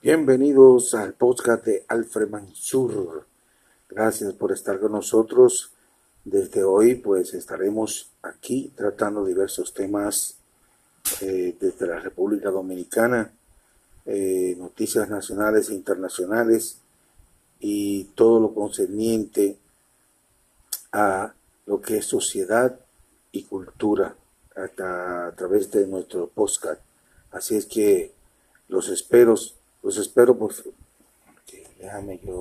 Bienvenidos al podcast de Alfred Mansur. Gracias por estar con nosotros. Desde hoy pues estaremos aquí tratando diversos temas eh, desde la República Dominicana, eh, noticias nacionales e internacionales y todo lo concerniente a lo que es sociedad y cultura a, a través de nuestro podcast. Así es que los espero, los espero por... Déjame yo